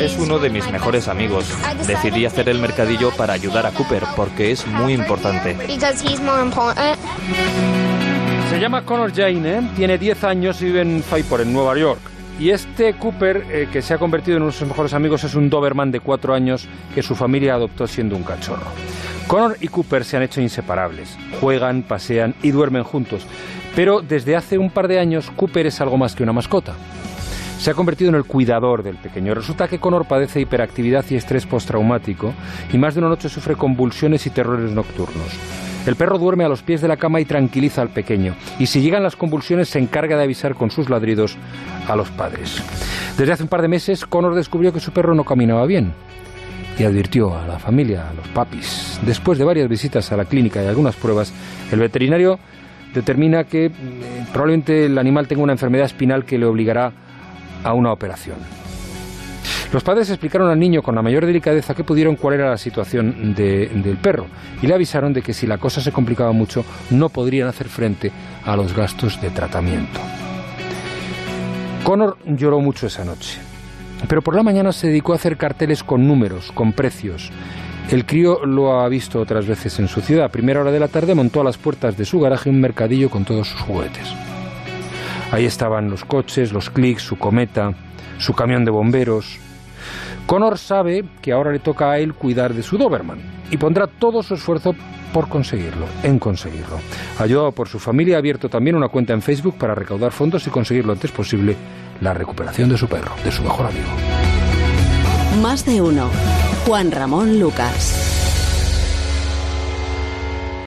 es uno de mis mejores amigos. Decidí hacer el mercadillo para ayudar a Cooper porque es muy importante. Se llama Connor Jane, ¿eh? tiene 10 años y vive en Fairport, en Nueva York. Y este Cooper, eh, que se ha convertido en uno de sus mejores amigos, es un Doberman de 4 años que su familia adoptó siendo un cachorro. Connor y Cooper se han hecho inseparables. Juegan, pasean y duermen juntos. Pero desde hace un par de años, Cooper es algo más que una mascota. Se ha convertido en el cuidador del pequeño. Resulta que Connor padece hiperactividad y estrés postraumático y más de una noche sufre convulsiones y terrores nocturnos. El perro duerme a los pies de la cama y tranquiliza al pequeño. Y si llegan las convulsiones se encarga de avisar con sus ladridos a los padres. Desde hace un par de meses, Connor descubrió que su perro no caminaba bien y advirtió a la familia, a los papis. Después de varias visitas a la clínica y algunas pruebas, el veterinario determina que eh, probablemente el animal tenga una enfermedad espinal que le obligará a una operación. Los padres explicaron al niño con la mayor delicadeza que pudieron cuál era la situación del perro y le avisaron de que si la cosa se complicaba mucho no podrían hacer frente a los gastos de tratamiento. Connor lloró mucho esa noche, pero por la mañana se dedicó a hacer carteles con números, con precios. El crío lo ha visto otras veces en su ciudad. A primera hora de la tarde montó a las puertas de su garaje un mercadillo con todos sus juguetes. Ahí estaban los coches, los clics, su cometa, su camión de bomberos, Connor sabe que ahora le toca a él cuidar de su Doberman y pondrá todo su esfuerzo por conseguirlo, en conseguirlo. Ayudado por su familia, ha abierto también una cuenta en Facebook para recaudar fondos y conseguir lo antes posible la recuperación de su perro, de su mejor amigo. Más de uno. Juan Ramón Lucas.